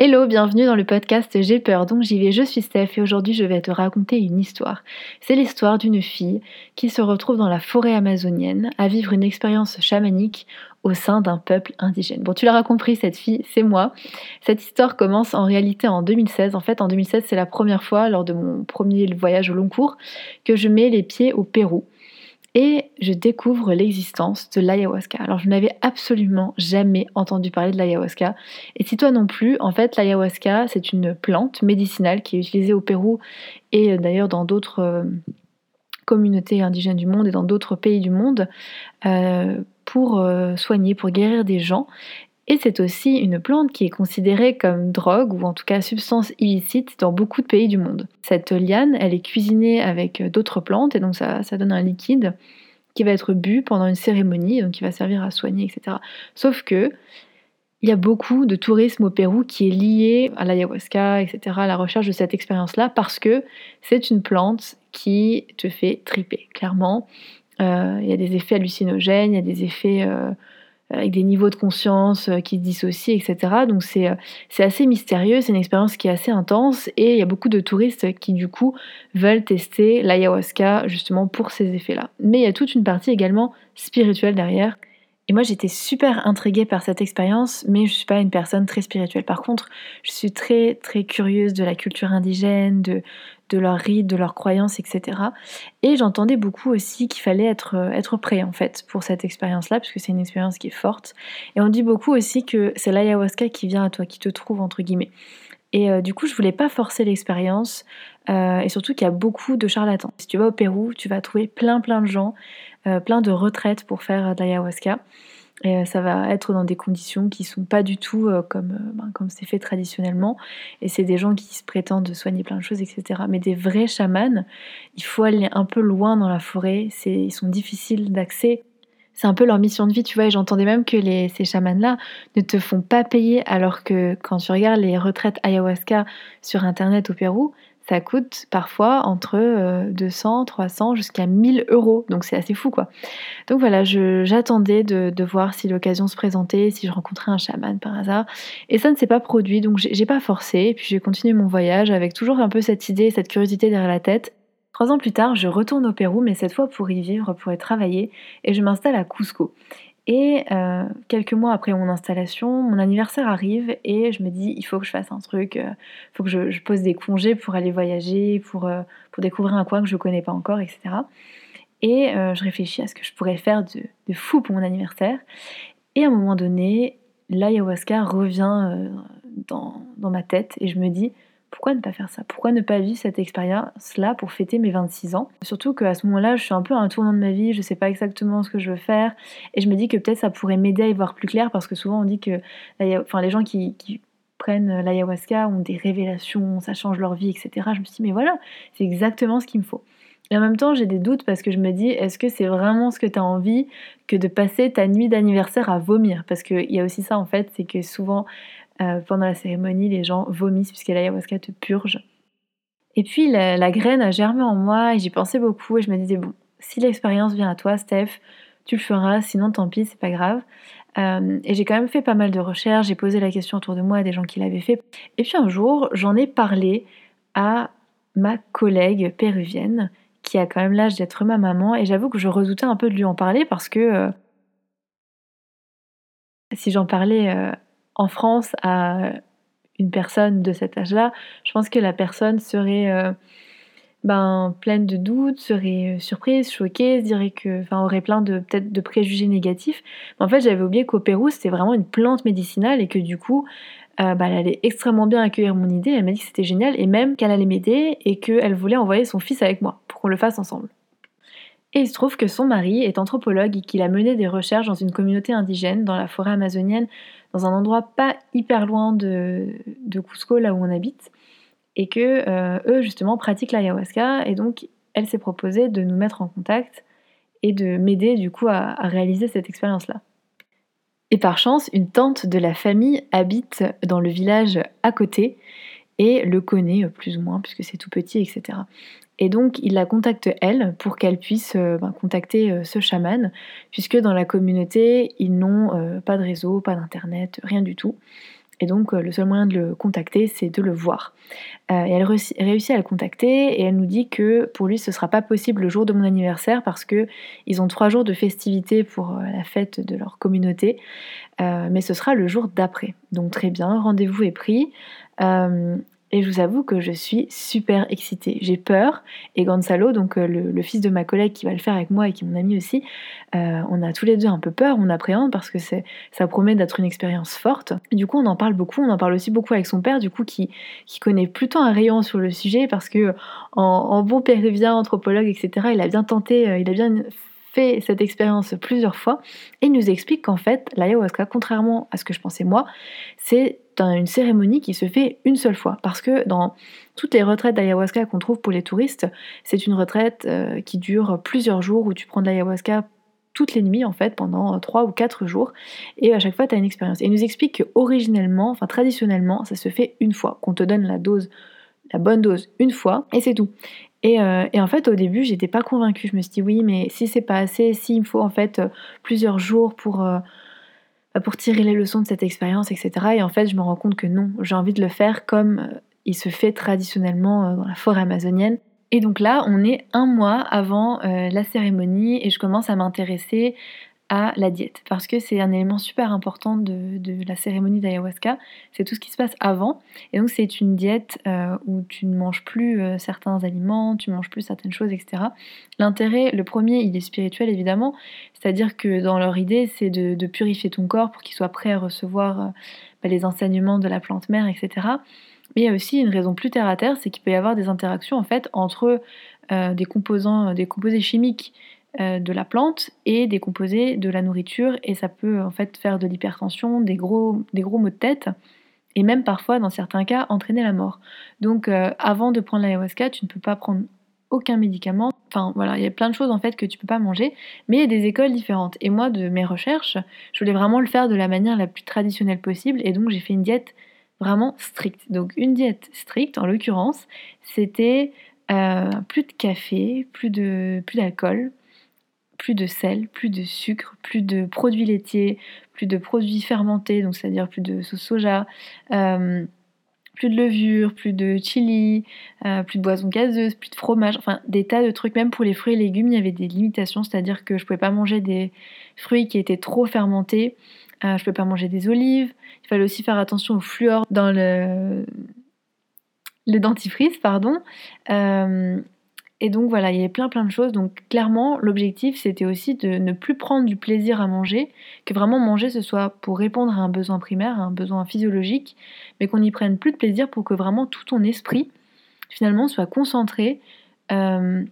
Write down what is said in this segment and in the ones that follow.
Hello, bienvenue dans le podcast J'ai peur donc j'y vais, je suis Steph et aujourd'hui je vais te raconter une histoire. C'est l'histoire d'une fille qui se retrouve dans la forêt amazonienne à vivre une expérience chamanique au sein d'un peuple indigène. Bon, tu l'auras compris, cette fille, c'est moi. Cette histoire commence en réalité en 2016. En fait, en 2016, c'est la première fois, lors de mon premier voyage au long cours, que je mets les pieds au Pérou et je découvre l'existence de l'ayahuasca. Alors je n'avais absolument jamais entendu parler de l'ayahuasca. Et si toi non plus, en fait l'ayahuasca c'est une plante médicinale qui est utilisée au Pérou et euh, d'ailleurs dans d'autres euh, communautés indigènes du monde et dans d'autres pays du monde euh, pour soigner, pour guérir des gens. Et c'est aussi une plante qui est considérée comme drogue ou en tout cas substance illicite dans beaucoup de pays du monde. Cette liane, elle est cuisinée avec d'autres plantes et donc ça, donne un liquide qui va être bu pendant une cérémonie, donc qui va servir à soigner, etc. Sauf que il y a beaucoup de tourisme au Pérou qui est lié à l'ayahuasca, etc., à la recherche de cette expérience-là, parce que c'est une plante qui te fait triper, clairement. Euh, il y a des effets hallucinogènes, il y a des effets euh, avec des niveaux de conscience euh, qui se dissocient, etc. Donc euh, c'est assez mystérieux, c'est une expérience qui est assez intense et il y a beaucoup de touristes qui du coup veulent tester l'ayahuasca justement pour ces effets-là. Mais il y a toute une partie également spirituelle derrière. Et moi j'étais super intriguée par cette expérience, mais je ne suis pas une personne très spirituelle. Par contre, je suis très très curieuse de la culture indigène, de, de leurs rites, de leurs croyances, etc. Et j'entendais beaucoup aussi qu'il fallait être, euh, être prêt en fait pour cette expérience-là, puisque c'est une expérience qui est forte. Et on dit beaucoup aussi que c'est l'ayahuasca qui vient à toi, qui te trouve entre guillemets. Et euh, du coup, je voulais pas forcer l'expérience, euh, et surtout qu'il y a beaucoup de charlatans. Si tu vas au Pérou, tu vas trouver plein plein de gens, plein de retraites pour faire de l'ayahuasca. Et euh, ça va être dans des conditions qui sont pas du tout euh, comme euh, ben, comme c'est fait traditionnellement. Et c'est des gens qui se prétendent soigner plein de choses, etc. Mais des vrais chamans, il faut aller un peu loin dans la forêt. C'est, ils sont difficiles d'accès. C'est un peu leur mission de vie, tu vois. Et j'entendais même que ces chamans-là ne te font pas payer, alors que quand tu regardes les retraites ayahuasca sur Internet au Pérou, ça coûte parfois entre 200, euh, 300 jusqu'à 1000 euros. Donc c'est assez fou quoi. Donc voilà, j'attendais de, de, voir si l'occasion se présentait, si je rencontrais un chaman par hasard. Et ça ne s'est pas produit, donc j'ai pas forcé. Et puis j'ai continué mon voyage avec toujours un peu cette idée, cette curiosité derrière la tête. Trois ans plus tard, je retourne au Pérou, mais cette fois pour y vivre, pour y travailler, et je m'installe à Cusco. Et euh, quelques mois après mon installation, mon anniversaire arrive et je me dis il faut que je fasse un truc, il euh, faut que je, pose des congés pour aller voyager, pour, euh, pour découvrir un coin que je ne connais pas encore, etc. Et je réfléchis à ce que je pourrais faire de, de, fou pour mon anniversaire. Et à un moment donné, l'ayahuasca revient dans, dans ma tête et je me dis pourquoi ne pas faire ça? Pourquoi ne pas vivre cette expérience-là pour fêter mes 26 ans? Surtout qu'à ce moment-là, je suis un peu à un tournant de ma vie, je ne sais pas exactement ce que je veux faire, et je me dis que peut-être ça pourrait m'aider à y voir plus clair, parce que souvent on dit que enfin, les gens qui, prennent l'ayahuasca ont des révélations, ça change leur vie, etc. Je me suis dit, mais voilà, c'est exactement ce qu'il me faut. Et en même temps, j'ai des doutes parce que je me dis, est-ce que c'est vraiment ce que tu as envie que de passer ta nuit d'anniversaire à vomir? Parce qu'il y a aussi ça en fait, c'est que souvent euh, pendant la cérémonie, les gens vomissent puisque l'ayahuasca te purge. Et puis la, graine a germé en moi et j'y pensais beaucoup et je me disais, bon, si l'expérience vient à toi, Steph, tu le feras, sinon tant pis, c'est pas grave. Euh, et j'ai quand même fait pas mal de recherches, j'ai posé la question autour de moi à des gens qui l'avaient fait. Et puis un jour, j'en ai parlé à ma collègue péruvienne qui a quand même l'âge d'être ma maman et j'avoue que je redoutais un peu de lui en parler parce que euh, si j'en parlais en France à une personne de cet âge-là, je pense que la personne serait euh, ben, pleine de doutes, serait euh, surprise, choquée, dirait que, enfin, aurait plein de peut-être de préjugés négatifs. En fait, j'avais oublié qu'au Pérou, c'était vraiment une plante médicinale et que du coup, euh, bah, elle allait extrêmement bien accueillir mon idée. Elle m'a dit que c'était génial et même qu'elle allait m'aider et qu'elle voulait envoyer son fils avec moi pour qu'on le fasse ensemble. Et il se trouve que son mari est anthropologue et qu'il a mené des recherches dans une communauté indigène dans la forêt amazonienne, dans un endroit pas hyper loin de, de Cusco, là où on habite, et que euh, eux justement pratiquent l'ayahuasca, et donc elle s'est proposée de nous mettre en contact et de m'aider du coup à, à réaliser cette expérience-là. Et par chance, une tante de la famille habite dans le village à côté et le connaît plus ou moins puisque c'est tout petit, etc. Et donc, il la contacte elle pour qu'elle puisse euh, ben, contacter euh, ce chaman, puisque dans la communauté, ils n'ont euh, pas de réseau, pas d'internet, rien du tout. Et donc le seul moyen de le contacter, c'est de le voir. et elle réussit à le contacter et elle nous dit que pour lui, ce ne sera pas possible le jour de mon anniversaire parce que ils ont trois jours de festivités pour la fête de leur communauté, mais ce sera le jour d'après. Donc très bien, rendez-vous est pris. Et je vous avoue que je suis super excitée. J'ai peur. Et Gonzalo, donc euh, le, fils de ma collègue qui va le faire avec moi et qui est mon ami aussi, euh, on a tous les deux un peu peur, on appréhende parce que ça promet d'être une expérience forte. du coup, on en parle beaucoup. On en parle aussi beaucoup avec son père, du coup, qui, connaît plutôt un rayon sur le sujet parce que en, bon péruvien, anthropologue, etc., il a bien tenté, euh, il a bien cette expérience plusieurs fois et nous explique qu'en fait, l'ayahuasca, contrairement à ce que je pensais moi, c'est une cérémonie qui se fait une seule fois. Parce que dans toutes les retraites d'ayahuasca qu'on trouve pour les touristes, c'est une retraite euh, qui dure plusieurs jours où tu prends de l'ayahuasca toutes les nuits en fait pendant trois ou quatre jours et à chaque fois tu as une expérience. Et il nous explique que originellement, enfin traditionnellement, ça se fait une fois, qu'on te donne la dose, la bonne dose une fois et c'est tout. Et, euh, et, en fait, au début, j'étais pas convaincue. Je me suis dit oui, mais si c'est pas assez, s'il me faut en fait plusieurs jours pour bah, pour tirer les leçons de cette expérience, etc. Et en fait, je me rends compte que non, j'ai envie de le faire comme euh, il se fait traditionnellement euh, dans la forêt amazonienne. Et donc là, on est un mois avant euh, la cérémonie et je commence à m'intéresser à la diète. Parce que c'est un élément super important de, la cérémonie d'ayahuasca, c'est tout ce qui se passe avant. Et donc c'est une diète euh, où tu ne manges plus euh, certains aliments, tu manges plus certaines choses, etc. L'intérêt, le premier, il est spirituel évidemment, c'est-à-dire que dans leur idée, c'est de, purifier ton corps pour qu'il soit prêt à recevoir euh, bah, les enseignements de la plante mère, etc. Mais il y a aussi une raison plus terre à terre, c'est qu'il peut y avoir des interactions en fait entre des composants, des composés chimiques de la plante et des composés de la nourriture et ça peut en fait faire de l'hypertension, des gros, des gros maux de tête et même parfois dans certains cas entraîner la mort. Donc euh, avant de prendre l'ayahuasca, tu ne peux pas prendre aucun médicament. Enfin voilà, il y a plein de choses en fait que tu peux pas manger, mais il y a des écoles différentes. Et moi de mes recherches, je voulais vraiment le faire de la manière la plus traditionnelle possible et donc j'ai fait une diète vraiment stricte. Donc une diète stricte en l'occurrence, c'était euh, plus de café, plus plus d'alcool, plus de sel, plus de sucre, plus de produits laitiers, plus de produits fermentés, donc c'est-à-dire plus de sauce soja, euh, plus de levure, plus de chili, euh, plus de boissons gazeuses, plus de fromage, enfin des tas de trucs. Même pour les fruits et légumes, il y avait des limitations, c'est-à-dire que je ne pouvais pas manger des fruits qui étaient trop fermentés, euh, je ne pouvais pas manger des olives. Il fallait aussi faire attention au fluor dans le, le dentifrice, pardon. Et donc voilà, il y avait plein plein de choses. Donc clairement, l'objectif c'était aussi de ne plus prendre du plaisir à manger, que vraiment manger ce soit pour répondre à un besoin primaire, à un besoin physiologique, mais qu'on n'y prenne plus de plaisir pour que vraiment tout ton esprit finalement soit concentré euh,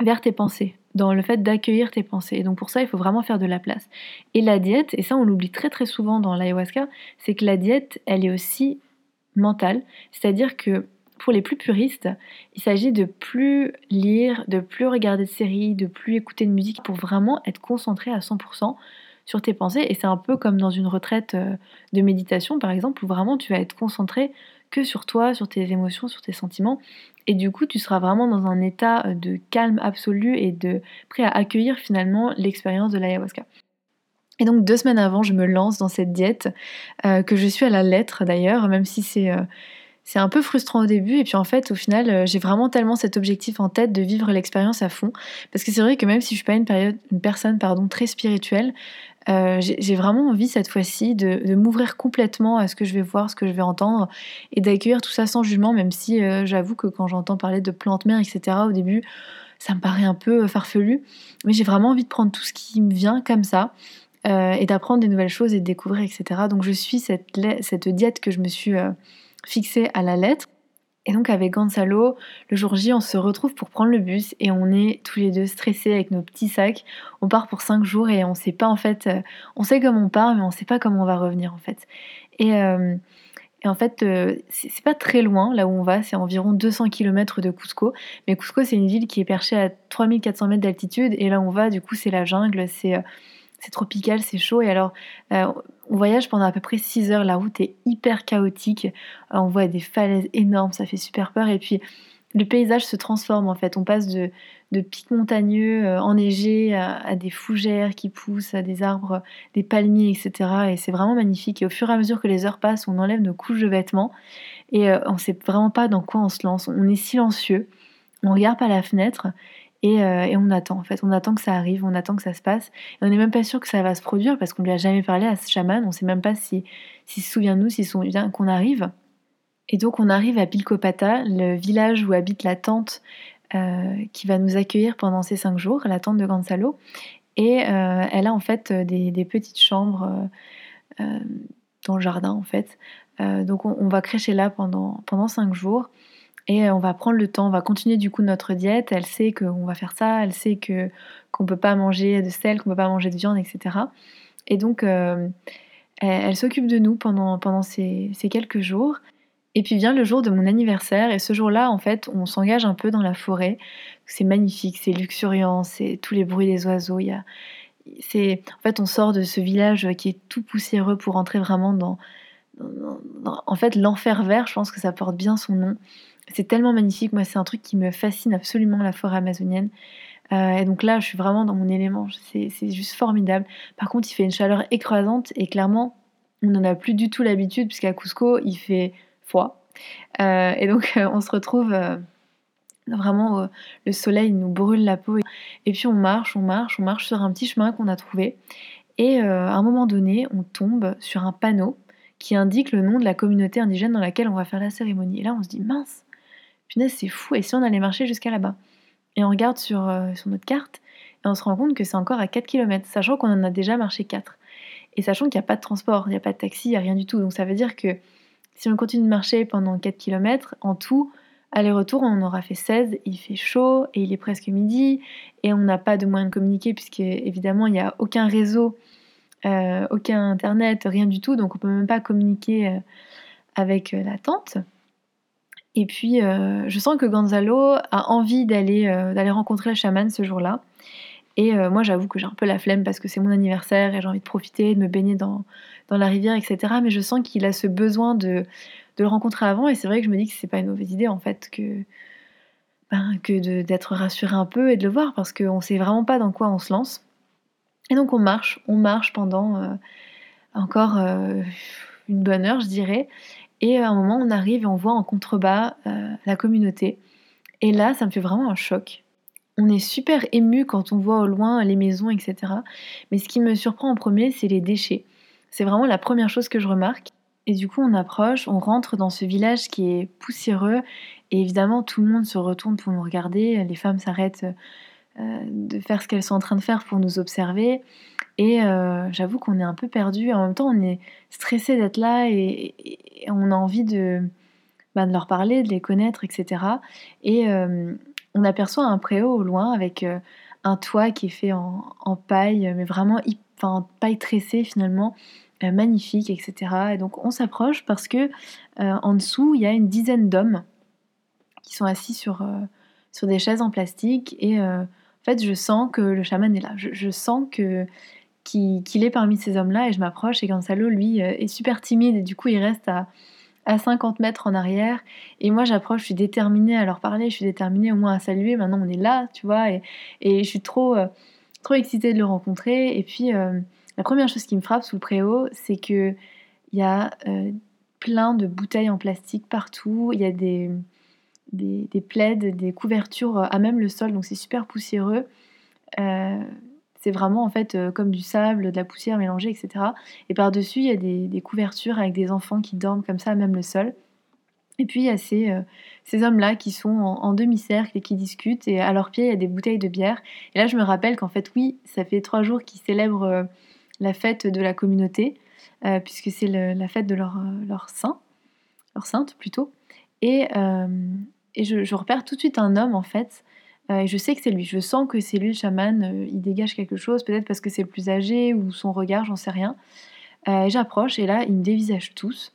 vers tes pensées, dans le fait d'accueillir tes pensées. Et donc pour ça, il faut vraiment faire de la place. Et la diète, et ça on l'oublie très très souvent dans l'ayahuasca, c'est que la diète, elle est aussi mentale, c'est-à-dire que pour les plus puristes, il s'agit de plus lire, de plus regarder de séries, de plus écouter de musique pour vraiment être concentré à 100% sur tes pensées. Et c'est un peu comme dans une retraite euh, de méditation, par exemple, où vraiment tu vas être concentré que sur toi, sur tes émotions, sur tes sentiments. Et du coup, tu seras vraiment dans un état euh, de calme absolu et de prêt à accueillir finalement l'expérience de l'ayahuasca. Et donc deux semaines avant, je me lance dans cette diète euh, que je suis à la lettre d'ailleurs, même si c'est c'est un peu frustrant au début et puis en fait au final euh, j'ai vraiment tellement cet objectif en tête de vivre l'expérience à fond. Parce que c'est vrai que même si je suis pas une, personne pardon très spirituelle euh, j'ai vraiment envie cette fois-ci de, m'ouvrir complètement à ce que je vais voir, ce que je vais entendre et d'accueillir tout ça sans jugement même si euh, j'avoue que quand j'entends parler de plantes mères etc au début ça me paraît un peu farfelu. Mais j'ai vraiment envie de prendre tout ce qui me vient comme ça et d'apprendre des nouvelles choses et de découvrir etc donc je suis cette, cette diète que je me suis fixé à la lettre. Et donc avec Gonzalo, le jour J, on se retrouve pour prendre le bus et on est tous les deux stressés avec nos petits sacs. On part pour 5 jours et on sait pas en fait, euh, on sait comment on part mais on sait pas comment on va revenir en fait. Et, euh, en fait, euh, c'est pas très loin là où on va, c'est environ 200 km de Cusco. Mais Cusco, c'est une ville qui est perchée à 3400 mètres d'altitude et là où on va, du coup, c'est la jungle, c'est c'est tropical, c'est chaud. Et alors, euh, on voyage pendant à peu près 6 heures. La route est hyper chaotique. Euh, on voit des falaises énormes, ça fait super peur. Et puis, le paysage se transforme en fait. On passe de, pics montagneux euh, enneigés à, des fougères qui poussent, à des arbres, des palmiers, etc. Et c'est vraiment magnifique. Et au fur et à mesure que les heures passent, on enlève nos couches de vêtements et on ne sait vraiment pas dans quoi on se lance. On est silencieux, on regarde par la fenêtre euh, et, on attend en fait. On attend que ça arrive, on attend que ça se passe. Et on n'est même pas sûr que ça va se produire parce qu'on ne lui a jamais parlé à ce chaman. On ne sait même pas s'il si, se souvient de nous, s'il se souvient qu'on arrive. Et donc on arrive à Pilkopata, le village où habite la tante euh, qui va nous accueillir pendant ces cinq jours, la tante de Gansalo. Et euh, elle a en fait des, petites chambres dans le jardin en fait. donc on, va crêcher là pendant, pendant cinq jours. Et on va prendre le temps, on va continuer du coup notre diète. Elle sait qu'on va faire ça, elle sait que qu'on peut pas manger de sel, qu'on peut pas manger de viande, etc. Et donc elle, s'occupe de nous pendant, pendant ces, ces quelques jours. Et puis vient le jour de mon anniversaire et ce jour-là, en fait, on s'engage un peu dans la forêt. C'est magnifique, c'est luxuriant, c'est tous les bruits des oiseaux. Y a, en fait, on sort de ce village qui est tout poussiéreux pour entrer vraiment dans, en fait, l'enfer vert. Je pense que ça porte bien son nom. C'est tellement magnifique. Moi, c'est un truc qui me fascine absolument la forêt amazonienne. Euh, et donc là, je suis vraiment dans mon élément. C'est, juste formidable. Par contre, il fait une chaleur écrasante et clairement, on n'en a plus du tout l'habitude puisqu'à Cusco, il fait fois. Euh, et donc euh, on se retrouve vraiment, le soleil nous brûle la peau. Et puis on marche, on marche, on marche sur un petit chemin qu'on a trouvé. Et à un moment donné, on tombe sur un panneau qui indique le nom de la communauté indigène dans laquelle on va faire la cérémonie. Et là, on se dit, mince, punaise, c'est fou. Et si on allait marcher jusqu'à là-bas? Et on regarde sur, sur notre carte et on se rend compte que c'est encore à 4 km, sachant qu'on en a déjà marché 4. Et sachant qu'il n'y a pas de transport, il n'y a pas de taxi, il n'y a rien du tout. Donc ça veut dire que si on continue de marcher pendant 4 km, en tout, aller-retour, on aura fait 16, il fait chaud et il est presque midi et on n'a pas de moyen de communiquer puisque évidemment il n'y a aucun réseau, euh, aucun internet, rien du tout, donc on peut même pas communiquer euh, avec euh, la tante. Et puis je sens que Gonzalo a envie d'aller d'aller rencontrer le chaman ce jour-là. Et moi j'avoue que j'ai un peu la flemme parce que c'est mon anniversaire et j'ai envie de profiter, de me baigner dans, dans la rivière, etc. Mais je sens qu'il a ce besoin de, le rencontrer avant. Et c'est vrai que je me dis que c'est pas une mauvaise idée en fait que, ben, que d'être rassuré un peu et de le voir parce qu'on sait vraiment pas dans quoi on se lance. Et donc on marche, on marche pendant euh, encore euh, une bonne heure, je dirais. Et à un moment, on arrive et on voit en contrebas euh, la communauté. Et là, ça me fait vraiment un choc. On est super ému quand on voit au loin les maisons, etc. Mais ce qui me surprend en premier, c'est les déchets. C'est vraiment la première chose que je remarque. Et du coup, on approche, on rentre dans ce village qui est poussiéreux. Et évidemment, tout le monde se retourne pour nous regarder. Les femmes s'arrêtent de faire ce qu'elles sont en train de faire pour nous observer. Et euh, j'avoue qu'on est un peu perdu. En même temps, on est stressé d'être là et, on a envie de, bah, de, leur parler, de les connaître, etc. Et euh, on aperçoit un préau au loin avec un toit qui est fait en, paille, mais vraiment enfin, paille tressée finalement. Euh, magnifique, etc. Et donc on s'approche parce que euh, en dessous, il y a une dizaine d'hommes qui sont assis sur, euh, sur des chaises en plastique. Et fait, je sens que le chaman est là. Je, sens que qu'il est parmi ces hommes-là et je m'approche et Gonzalo, lui, est super timide et du coup, il reste à, à 50 mètres en arrière. Et moi, j'approche, je suis déterminée à leur parler, je suis déterminée au moins à saluer. Maintenant, on est là, tu vois, et, je suis trop, trop excitée de le rencontrer. Et puis, la première chose qui me frappe sous le préau, c'est que il y a euh, plein de bouteilles en plastique partout. Il y a des, des, des, plaids, des couvertures à même le sol, donc c'est super poussiéreux. Euh, c'est vraiment en fait euh, comme du sable, de la poussière mélangée, etc. Et par-dessus, il y a des, couvertures avec des enfants qui dorment comme ça à même le sol. Et puis il y a ces, ces hommes-là qui sont en, demi-cercle et qui discutent. Et à leurs pieds, il y a des bouteilles de bière. Et là, je me rappelle qu'en fait, oui, ça fait trois jours qu'ils célèbrent la fête de la communauté, euh, puisque c'est la fête de leur, euh, leur saint, leur sainte plutôt. Et, euh, et je, repère tout de suite un homme en fait, et je sais que c'est lui, je sens que c'est lui le chaman, il dégage quelque chose, peut-être parce que c'est le plus âgé ou son regard, j'en sais rien. et j'approche et là, il me dévisage tous.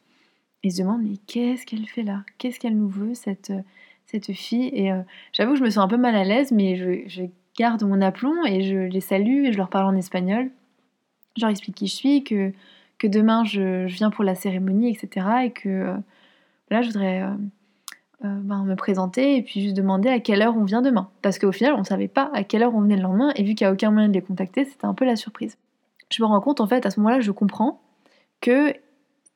Et je demande, mais qu'est-ce qu'elle fait là? Qu'est-ce qu'elle nous veut, cette, cette fille? Et j'avoue que je me sens un peu mal à l'aise, mais je, je garde mon aplomb et je les salue et je leur parle en espagnol je leur explique qui je suis, que, que demain je, viens pour la cérémonie, etc. Et que euh, là, je voudrais euh, ben, me présenter et puis juste demander à quelle heure on vient demain. Parce qu'au final, on ne savait pas à quelle heure on venait le lendemain, et vu qu'il n'y a aucun moyen de les contacter, c'était un peu la surprise. Je me rends compte, en fait, à ce moment-là, je comprends que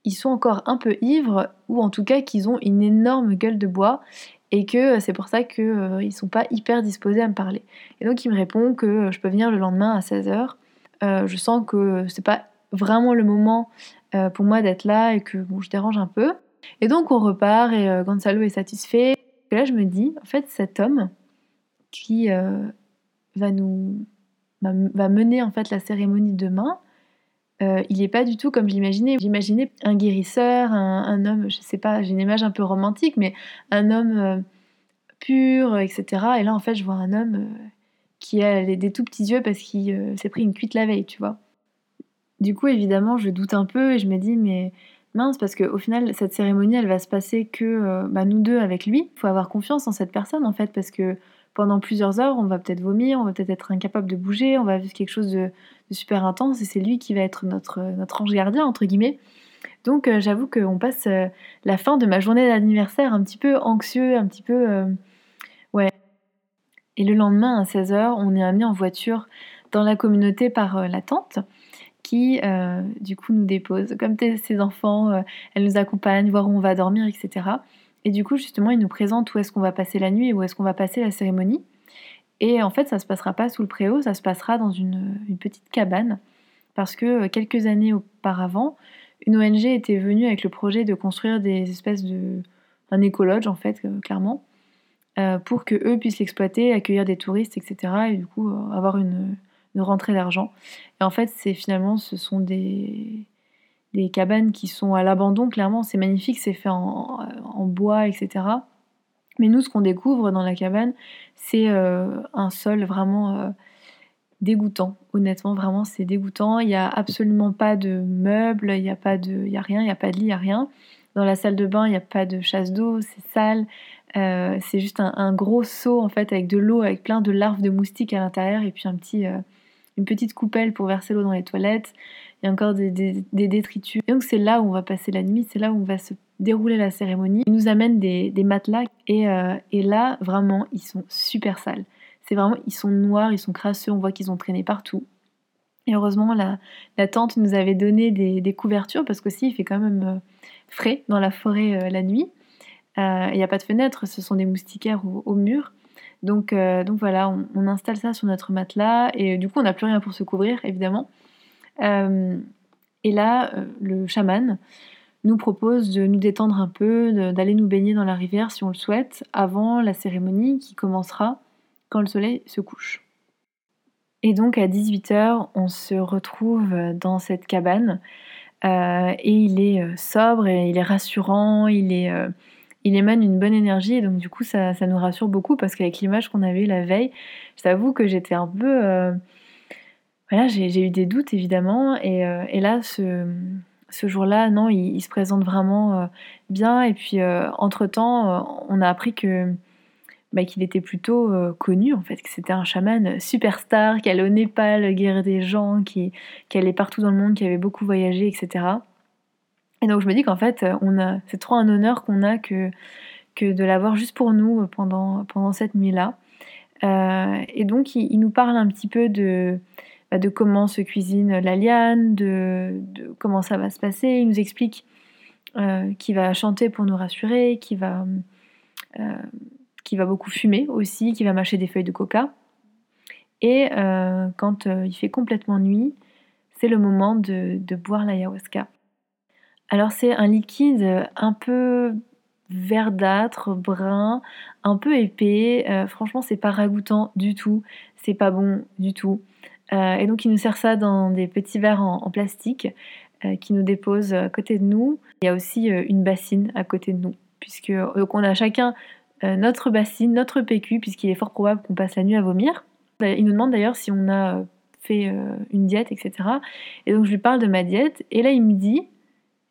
ils sont encore un peu ivres, ou en tout cas qu'ils ont une énorme gueule de bois, et que c'est pour ça qu'ils ne sont pas hyper disposés à me parler. Et donc il me répond que je peux venir le lendemain à 16h. je sens que c'est pas vraiment le moment pour moi d'être là et que bon, je dérange un peu. Et donc on repart et euh, Gonzalo est satisfait. Et là je me dis, en fait cet homme qui euh, va nous va, mener en fait la cérémonie demain, euh, il n'est pas du tout comme j'imaginais. J'imaginais un guérisseur, un, homme, je sais pas, j'ai une image un peu romantique, mais un homme pur, etc. Et là en fait je vois un homme qui a des tout petits yeux parce qu'il s'est pris une cuite la veille, tu vois. Du coup évidemment je doute un peu et je me dis mais mince, parce qu'au final, cette cérémonie, elle va se passer que euh, bah, nous deux avec lui. Il faut avoir confiance en cette personne, en fait, parce que pendant plusieurs heures, on va peut-être vomir, on va peut-être être incapable de bouger, on va vivre quelque chose de, super intense, et c'est lui qui va être notre, notre ange gardien, entre guillemets. Donc euh, j'avoue qu'on passe euh, la fin de ma journée d'anniversaire un petit peu anxieux, un petit peu... ouais. Et le lendemain, à 16h, on est amené en voiture dans la communauté par la tante qui euh, du coup nous dépose. Comme ses enfants, euh, elle nous accompagne, voir où on va dormir, etc. Et du coup, justement, il nous présente où est-ce qu'on va passer la nuit et où est-ce qu'on va passer la cérémonie. Et en fait, ça se passera pas sous le préau, ça se passera dans une, petite cabane. Parce que euh, quelques années auparavant, une ONG était venue avec le projet de construire des espèces de. un écologe, en fait, clairement, pour que eux puissent l'exploiter, accueillir des touristes, etc. Et du coup, avoir une, de rentrée d'argent. Et en fait, c'est finalement, ce sont des, des cabanes qui sont à l'abandon, clairement, c'est magnifique, c'est fait en, en, bois, etc. Mais nous, ce qu'on découvre dans la cabane, c'est euh, un sol vraiment euh, dégoûtant. Honnêtement, vraiment, c'est dégoûtant. Il n'y a absolument pas de meubles, il n'y a a rien, il n'y a pas de lit, il n'y a rien. Dans la salle de bain, il n'y a pas de chasse d'eau, c'est sale. Euh, c'est juste un, gros seau en fait avec de l'eau, avec plein de larves de moustiques à l'intérieur et puis un petit, une petite coupelle pour verser l'eau dans les toilettes. Il y a encore des, détritus. Et donc c'est là où on va passer la nuit, c'est là où on va se dérouler la cérémonie. Ils nous amènent des, matelas et, euh, et, là vraiment ils sont super sales. C'est vraiment ils sont noirs, ils sont crasseux, on voit qu'ils ont traîné partout. Et heureusement la, la tante nous avait donné des, couvertures parce qu'aussi il fait quand même euh, frais dans la forêt euh, la nuit. Il n'y a pas de fenêtre, ce sont des moustiquaires au mur. Donc, euh, donc voilà, on, installe ça sur notre matelas et du coup on n'a plus rien pour se couvrir évidemment. Euh, et là, euh, le chaman nous propose de nous détendre un peu, d'aller nous baigner dans la rivière si on le souhaite, avant la cérémonie qui commencera quand le soleil se couche. Et donc à 18h, on se retrouve dans cette cabane et il est sobre et il est rassurant, il est il émane une bonne énergie et donc du coup ça, nous rassure beaucoup parce qu'avec l'image qu'on avait la veille, je t'avoue que j'étais un peu... Euh, voilà, j'ai eu des doutes évidemment et, euh, là ce, jour-là, non, il, se présente vraiment euh, bien et puis entre-temps on a appris que... Bah, qu'il était plutôt connu en fait, que c'était un chaman superstar, qui allait au Népal guérir des gens, qui, qui allait partout dans le monde, qui avait beaucoup voyagé, etc. Et donc je me dis qu'en fait, a, c'est trop un honneur qu'on a que, de l'avoir juste pour nous pendant, pendant cette nuit-là. Euh, et donc il, nous parle un petit peu de, bah, comment se cuisine la liane, de, comment ça va se passer. Il nous explique euh, qu'il va chanter pour nous rassurer, qu'il va, euh, beaucoup fumer aussi, qu'il va mâcher des feuilles de coca. Et quand il fait complètement nuit, c'est le moment de boire l'ayahuasca. Alors c'est un liquide un peu verdâtre, brun, un peu épais. Euh, franchement, c'est pas ragoûtant du tout. C'est pas bon du tout. Euh, et donc, il nous sert ça dans des petits verres en, plastique euh, qui nous déposent à côté de nous. Il y a aussi une bassine à côté de nous, puisque donc on a chacun notre bassine, notre PQ, puisqu'il est fort probable qu'on passe la nuit à vomir. Il nous demande d'ailleurs si on a fait une diète, etc. Et donc, je lui parle de ma diète. Et là, il me dit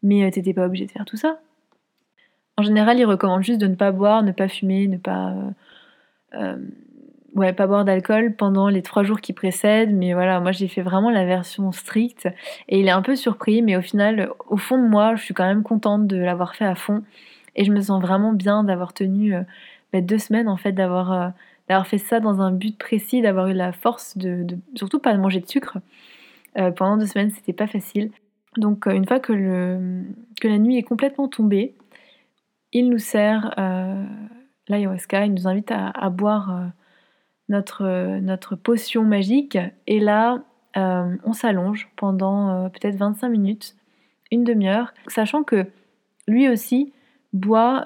mais euh, t'étais pas obligé de faire tout ça. En général, ils recommandent juste de ne pas boire, ne pas fumer, ne pas. Euh, euh, ouais, pas boire d'alcool pendant les trois jours qui précèdent. Mais voilà, moi j'ai fait vraiment la version stricte. Et il est un peu surpris, mais au final, au fond de moi, je suis quand même contente de l'avoir fait à fond. Et je me sens vraiment bien d'avoir tenu bah, deux semaines en fait, d'avoir d'avoir fait ça dans un but précis, d'avoir eu la force de, surtout pas de manger de sucre. pendant deux semaines, c'était pas facile. Donc une fois que, la nuit est complètement tombée, il nous sert l'ayahuasca, il nous invite à, boire notre, notre potion magique. Et là, on s'allonge pendant peut-être 25 minutes, une demi-heure, sachant que lui aussi boit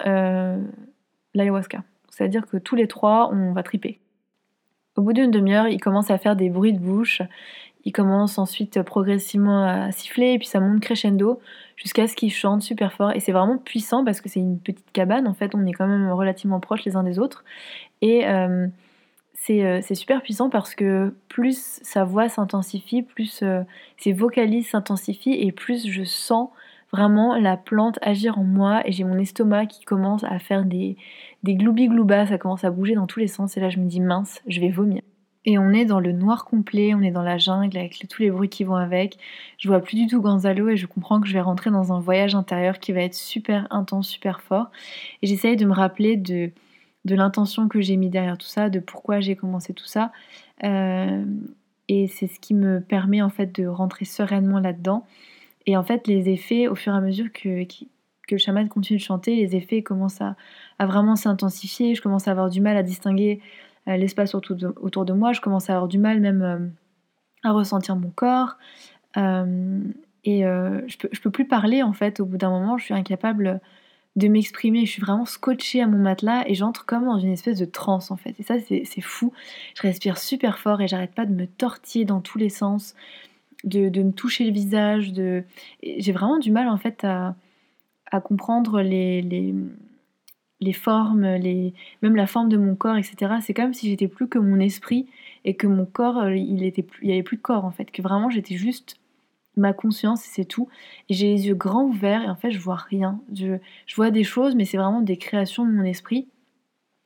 l'ayahuasca. C'est-à-dire que tous les trois, on va triper. Au bout d'une demi-heure, il commence à faire des bruits de bouche. Il commence ensuite progressivement à siffler, et puis ça monte crescendo jusqu'à ce qu'il chante super fort. Et c'est vraiment puissant parce que c'est une petite cabane, en fait, on est quand même relativement proches les uns des autres. Et euh, euh, c'est super puissant parce que plus sa voix s'intensifie, plus euh, ses vocalises s'intensifient, et plus je sens vraiment la plante agir en moi et j'ai mon estomac qui commence à faire des, des gloubi-gloubas, ça commence à bouger dans tous les sens et là je me dis mince, je vais vomir. Et on est dans le noir complet, on est dans la jungle avec tous les bruits qui vont avec. Je vois plus du tout Gonzalo et je comprends que je vais rentrer dans un voyage intérieur qui va être super intense, super fort. Et j'essaye de me rappeler de, de l'intention que j'ai mis derrière tout ça, de pourquoi j'ai commencé tout ça. Euh, et c'est ce qui me permet en fait de rentrer sereinement là-dedans. Et en fait, les effets, au fur et à mesure que, le chaman continue de chanter, les effets commencent à, vraiment s'intensifier. Je commence à avoir du mal à distinguer l'espace autour de, autour de, moi. Je commence à avoir du mal même euh, à ressentir mon corps. Euh, et je, peux, peux plus parler en fait. Au bout d'un moment, je suis incapable de m'exprimer. Je suis vraiment scotchée à mon matelas et j'entre comme dans une espèce de transe en fait. Et ça, c'est fou. Je respire super fort et j'arrête pas de me tortiller dans tous les sens de, me toucher le visage. De... J'ai vraiment du mal en fait à, comprendre les, les, formes, les... même la forme de mon corps, etc. C'est comme si j'étais plus que mon esprit et que mon corps, euh, il était plus... il n'y avait plus de corps en fait, que vraiment j'étais juste ma conscience et c'est tout. Et j'ai les yeux grands ouverts et en fait je vois rien. Je, je vois des choses mais c'est vraiment des créations de mon esprit.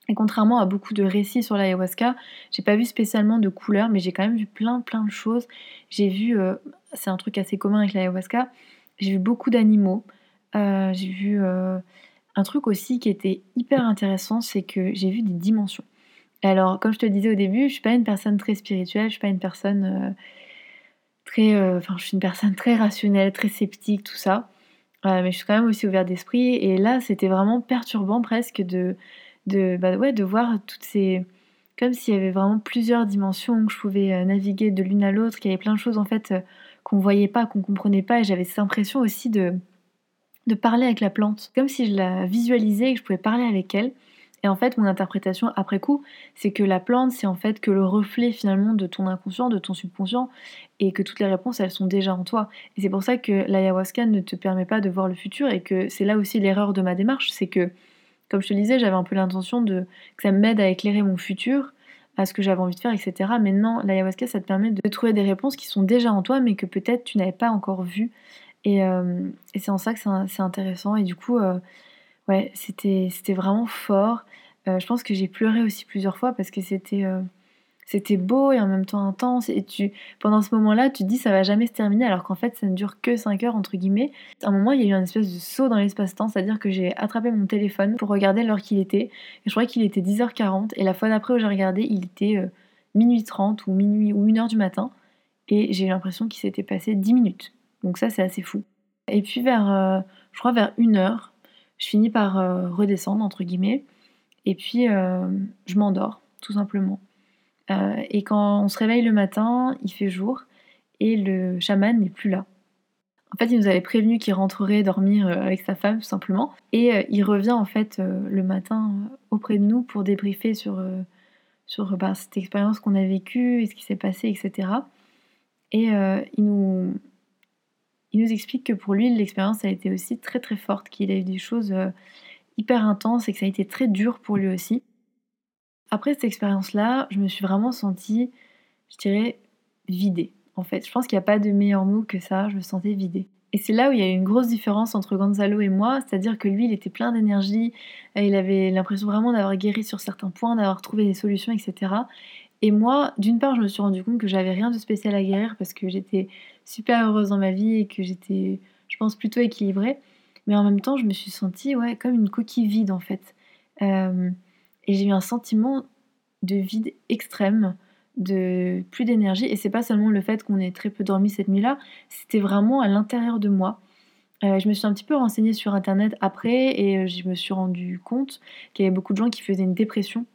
Et contrairement à beaucoup de récits sur l'ayahuasca, j'ai pas vu spécialement de couleurs, mais j'ai quand même vu plein plein de choses. J'ai vu, euh, c'est un truc assez commun avec l'ayahuasca, j'ai vu beaucoup d'animaux. Euh, j'ai vu un truc aussi qui était hyper intéressant, c'est que j'ai vu des dimensions. Alors, comme je te le disais au début, je suis pas une personne très spirituelle, je suis pas une personne très, enfin, je suis une personne très rationnelle, très sceptique, tout ça. mais je suis quand même aussi ouverte d'esprit. Et là, c'était vraiment perturbant presque de de, bah de voir toutes ces. Comme s'il y avait vraiment plusieurs dimensions, que je pouvais euh, naviguer de l'une à l'autre, qu'il y avait plein de choses en fait euh, qu'on voyait pas, qu'on comprenait pas, et j'avais cette impression aussi de, de parler avec la plante, comme si je la visualisais et que je pouvais parler avec elle. Et en fait, mon interprétation après coup, c'est que la plante, c'est en fait que le reflet finalement de ton inconscient, de ton subconscient, et que toutes les réponses, elles sont déjà en toi. Et c'est pour ça que l'ayahuasca ne te permet pas de voir le futur, et que c'est là aussi l'erreur de ma démarche, c'est que comme je te le disais, j'avais un peu l'intention de que ça m'aide à éclairer mon futur, à ce que j'avais envie de faire, etc. Mais non, l'ayahuasca, ça te permet de trouver des réponses qui sont déjà en toi, mais que peut-être tu n'avais pas encore vues. Et, euh, c'est en ça que c'est intéressant. Et du coup, euh, ouais, c'était vraiment fort. Euh, je pense que j'ai pleuré aussi plusieurs fois parce que c'était c'était beau et en même temps intense. Et pendant ce moment-là, tu te dis ça va jamais se terminer, alors qu'en fait, ça ne dure que 5 heures, entre guillemets. À un moment, il y a eu un espèce de saut dans l'espace-temps, c'est-à-dire que j'ai attrapé mon téléphone pour regarder l'heure qu'il était. Et je crois qu'il était 10h40. Et la fois d'après où j'ai regardé, il était minuit 30 ou minuit ou 1h du matin. Et j'ai eu l'impression qu'il s'était passé 10 minutes. Donc ça, c'est assez fou. Et puis vers, euh, je crois vers 1h, je finis par euh, redescendre, entre guillemets. Et puis, je m'endors, tout simplement. Euh, et quand on se réveille le matin, il fait jour et le chaman n'est plus là. En fait, il nous avait prévenu qu'il rentrerait dormir euh, avec sa femme, tout simplement. Et euh, il revient, en fait, le matin auprès de nous pour débriefer sur, sur bah, cette expérience qu'on a vécue et ce qui s'est passé, etc. Et il, nous, il nous explique que pour lui, l'expérience a été aussi très très forte, qu'il a eu des choses hyper intenses et que ça a été très dur pour lui aussi. Après cette expérience-là, je me suis vraiment sentie, je dirais, vidée. En fait, je pense qu'il n'y a pas de meilleur mot que ça, je me sentais vidée. Et c'est là où il y a eu une grosse différence entre Gonzalo et moi, c'est-à-dire que lui, il était plein d'énergie, euh, il avait l'impression vraiment d'avoir guéri sur certains points, d'avoir trouvé des solutions, etc. Et moi, d'une part, je me suis rendu compte que j'avais rien de spécial à guérir parce que j'étais super heureuse dans ma vie et que j'étais, je pense, plutôt équilibrée. mais en même temps, je me suis sentie ouais, comme une coquille vide en fait. Euh, et j'ai eu un sentiment de vide extrême, de plus d'énergie. Et c'est pas seulement le fait qu'on ait très peu dormi cette nuit-là, c'était vraiment à l'intérieur de moi. Euh, je me suis un petit peu renseignée sur internet après et euh, je me suis rendu compte qu'il y avait beaucoup de gens qui faisaient une dépression.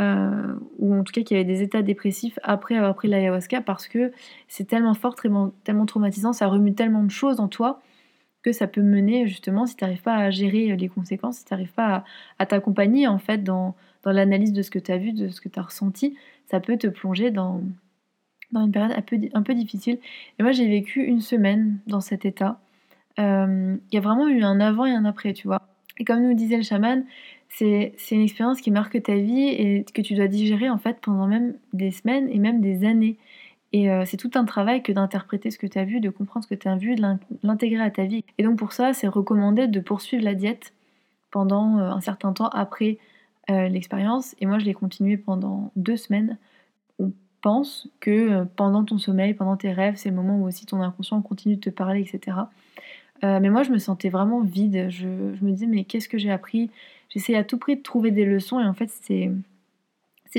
Ou en tout cas qu'il y avait des états dépressifs après avoir pris l'ayahuasca parce que c'est tellement fort, tellement traumatisant, ça remue tellement de choses en toi que ça peut mener justement si tu n'arrives pas à gérer les conséquences, si tu n'arrives pas à, t'accompagner en fait dans, l'analyse de ce que tu as vu, de ce que tu as ressenti, ça peut te plonger dans, une période un peu, un peu difficile. Et moi j'ai vécu une semaine dans cet état. Euh, il y a vraiment eu un avant et un après, tu vois. Et comme nous disait le chaman, c'est une expérience qui marque ta vie et que tu dois digérer en fait pendant même des semaines et même des années. Et euh, c'est tout un travail que d'interpréter ce que tu as vu, de comprendre ce que tu as vu, de l'intégrer à ta vie. Et donc pour ça, c'est recommandé de poursuivre la diète pendant euh, un certain temps après euh, l'expérience. Et moi, je l'ai continué pendant deux semaines. On pense que pendant ton sommeil, pendant tes rêves, c'est le moment où aussi ton inconscient continue de te parler, etc. mais moi, je me sentais vraiment vide. Je, me disais, mais qu'est-ce que j'ai appris? J'essayais à tout prix de trouver des leçons et en fait, c'est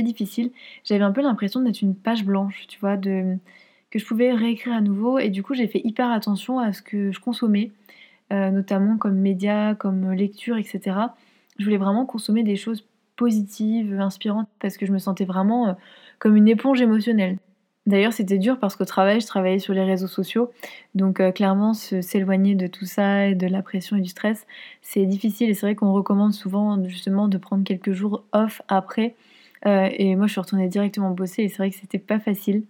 difficile. J'avais un peu l'impression d'être une page blanche, tu vois, que je pouvais réécrire à nouveau. Et du coup, j'ai fait hyper attention à ce que je consommais, euh, notamment comme médias, comme lecture, etc. Je voulais vraiment consommer des choses positives, inspirantes, parce que je me sentais vraiment euh, comme une éponge émotionnelle. D'ailleurs, c'était dur parce qu'au travail, je travaillais sur les réseaux sociaux. Donc, euh, clairement, s'éloigner de tout ça et de la pression et du stress, c'est difficile. Et c'est vrai qu'on recommande souvent, justement, de prendre quelques jours off après euh, et moi, je suis retournée directement bosser et c'est vrai que c'était pas facile.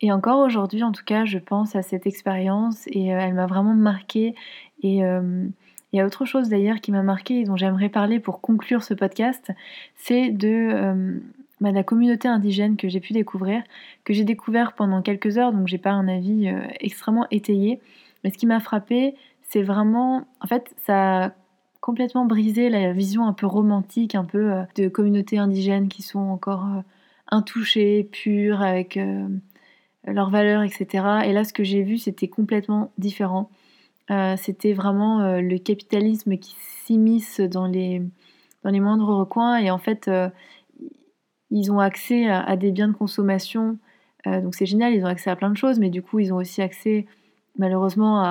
Et encore aujourd'hui, en tout cas, je pense à cette expérience et euh, elle m'a vraiment marquée. Et il y a autre chose d'ailleurs qui m'a marquée et dont j'aimerais parler pour conclure ce podcast, c'est de bah, la communauté indigène que j'ai pu découvrir, que j'ai découvert pendant quelques heures, donc j'ai pas un avis extrêmement étayé. Mais ce qui m'a frappé, c'est vraiment, en fait, ça complètement brisé la vision un peu romantique, un peu euh, de communautés indigènes qui sont encore euh, intouchées, pures, avec euh, leurs valeurs, etc. Et là, ce que j'ai vu, c'était complètement différent. c'était vraiment le capitalisme qui s'immisce dans les, dans les moindres recoins et en fait, ils ont accès à, des biens de consommation. donc c'est génial, ils ont accès à plein de choses, mais du coup, ils ont aussi accès malheureusement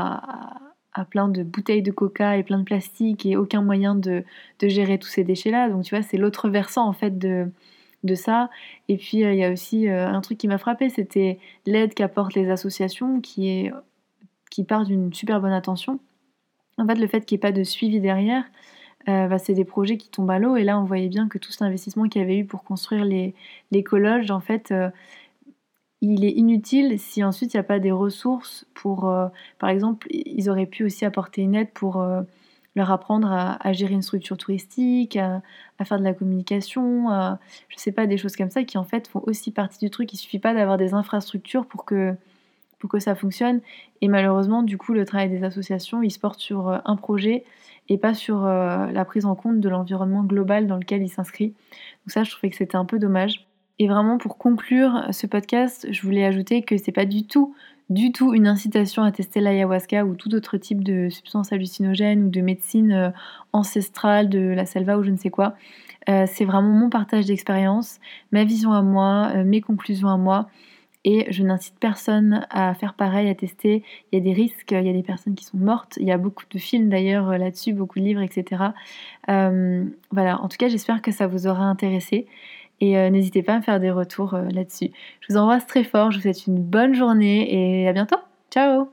à plein de bouteilles de coca et plein de plastique et aucun moyen de, gérer tous ces déchets-là. Donc tu vois, c'est l'autre versant en fait de, ça. Et puis euh, il y a aussi euh, un truc qui m'a frappé, c'était l'aide qu'apportent les associations qui, qui part d'une super bonne intention. En fait, le fait qu'il n'y ait pas de suivi derrière, euh, bah, c'est des projets qui tombent à l'eau. Et là, on voyait bien que tout cet investissement qu'il y avait eu pour construire les, les en fait, il est inutile si ensuite il n'y a pas des ressources pour, euh, par exemple, ils auraient pu aussi apporter une aide pour euh, leur apprendre à, gérer une structure touristique, à, faire de la communication, je ne sais pas, des choses comme ça qui en fait font aussi partie du truc. Il suffit pas d'avoir des infrastructures pour que, pour que ça fonctionne. Et malheureusement, du coup, le travail des associations, il se porte sur euh, un projet et pas sur la prise en compte de l'environnement global dans lequel il s'inscrit. Donc ça, je trouvais que c'était un peu dommage. Et vraiment pour conclure ce podcast, je voulais ajouter que c'est pas du tout, du tout une incitation à tester l'ayahuasca ou tout autre type de substance hallucinogène ou de médecine euh, ancestrale, de la selva ou je ne sais quoi. Euh, c'est vraiment mon partage d'expérience, ma vision à moi, euh, mes conclusions à moi. Et je n'incite personne à faire pareil, à tester. Il y a des risques, il y a des personnes qui sont mortes. Il y a beaucoup de films d'ailleurs là-dessus, beaucoup de livres, etc. voilà, en tout cas, j'espère que ça vous aura intéressé. Et euh, n'hésitez pas à me faire des retours euh, là-dessus. Je vous embrasse très fort, je vous souhaite une bonne journée et à bientôt. Ciao